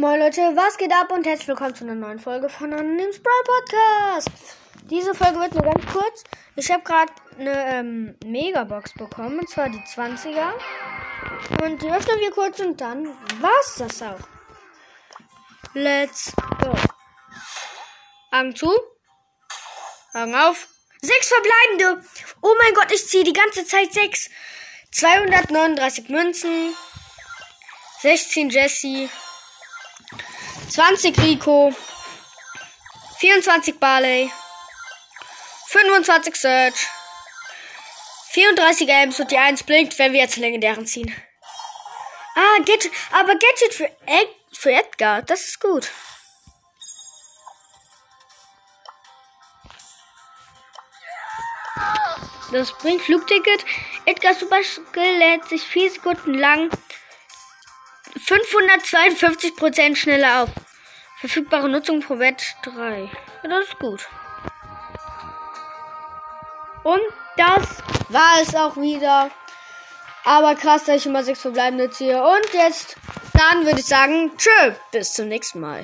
Moin Leute, was geht ab und herzlich willkommen zu einer neuen Folge von Anonyms Brawl Podcast. Diese Folge wird nur ganz kurz. Ich habe gerade eine ähm, Megabox bekommen, und zwar die 20er. Und die öffnen wir kurz und dann war's das auch. Let's go. Augen zu. Augen auf. Sechs verbleibende. Oh mein Gott, ich ziehe die ganze Zeit sechs. 239 Münzen. 16 Jesse. 20 Rico. 24 Barley. 25 Search. 34 Ems und die 1 blinkt, wenn wir jetzt legendären ziehen. Ah, Gadget, aber Gadget für, Ed, für Edgar, das ist gut. Das bringt Flugticket. Edgar Super Skill lädt sich 4 Sekunden lang 552% schneller auf. Verfügbare Nutzung pro Wett 3. Ja, das ist gut. Und das war es auch wieder. Aber krass, dass ich immer sechs verbleibende ziehe. Und jetzt, dann würde ich sagen, tschö, bis zum nächsten Mal.